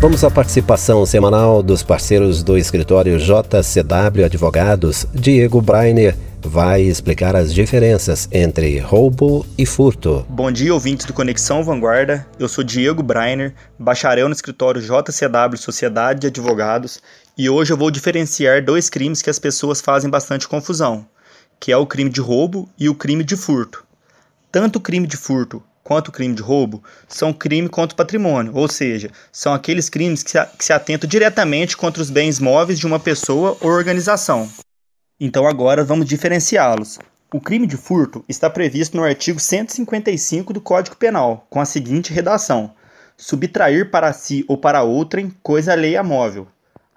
Vamos à participação semanal dos parceiros do escritório JCW Advogados. Diego Brainer vai explicar as diferenças entre roubo e furto. Bom dia, ouvintes do Conexão Vanguarda. Eu sou Diego Brainer, bacharel no escritório JCW Sociedade de Advogados, e hoje eu vou diferenciar dois crimes que as pessoas fazem bastante confusão, que é o crime de roubo e o crime de furto. Tanto o crime de furto quanto o crime de roubo são crime contra o patrimônio, ou seja, são aqueles crimes que se atentam diretamente contra os bens móveis de uma pessoa ou organização. Então agora vamos diferenciá-los. O crime de furto está previsto no artigo 155 do Código Penal, com a seguinte redação: subtrair para si ou para outrem coisa alheia móvel,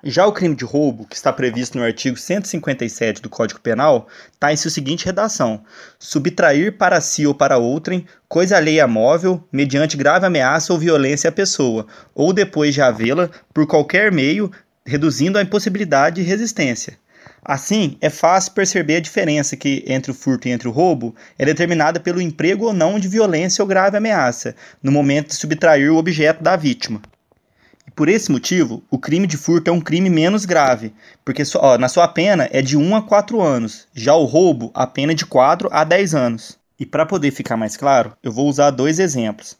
já o crime de roubo, que está previsto no artigo 157 do Código Penal, está em sua seguinte redação: subtrair para si ou para outrem coisa alheia móvel, mediante grave ameaça ou violência à pessoa, ou depois de havê-la, por qualquer meio, reduzindo a impossibilidade de resistência. Assim, é fácil perceber a diferença que entre o furto e entre o roubo é determinada pelo emprego ou não de violência ou grave ameaça, no momento de subtrair o objeto da vítima. Por esse motivo, o crime de furto é um crime menos grave, porque ó, na sua pena é de 1 a 4 anos, já o roubo, a pena é de 4 a 10 anos. E para poder ficar mais claro, eu vou usar dois exemplos.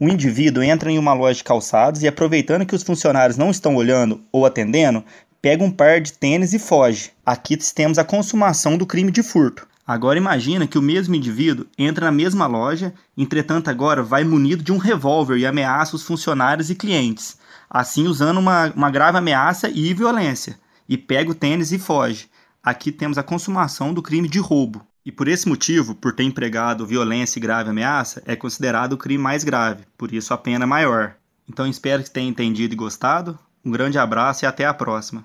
O indivíduo entra em uma loja de calçados e, aproveitando que os funcionários não estão olhando ou atendendo, pega um par de tênis e foge. Aqui temos a consumação do crime de furto. Agora imagina que o mesmo indivíduo entra na mesma loja, entretanto agora vai munido de um revólver e ameaça os funcionários e clientes assim usando uma, uma grave ameaça e violência, e pega o tênis e foge. Aqui temos a consumação do crime de roubo. E por esse motivo, por ter empregado violência e grave ameaça, é considerado o crime mais grave, por isso a pena maior. Então espero que tenha entendido e gostado. Um grande abraço e até a próxima.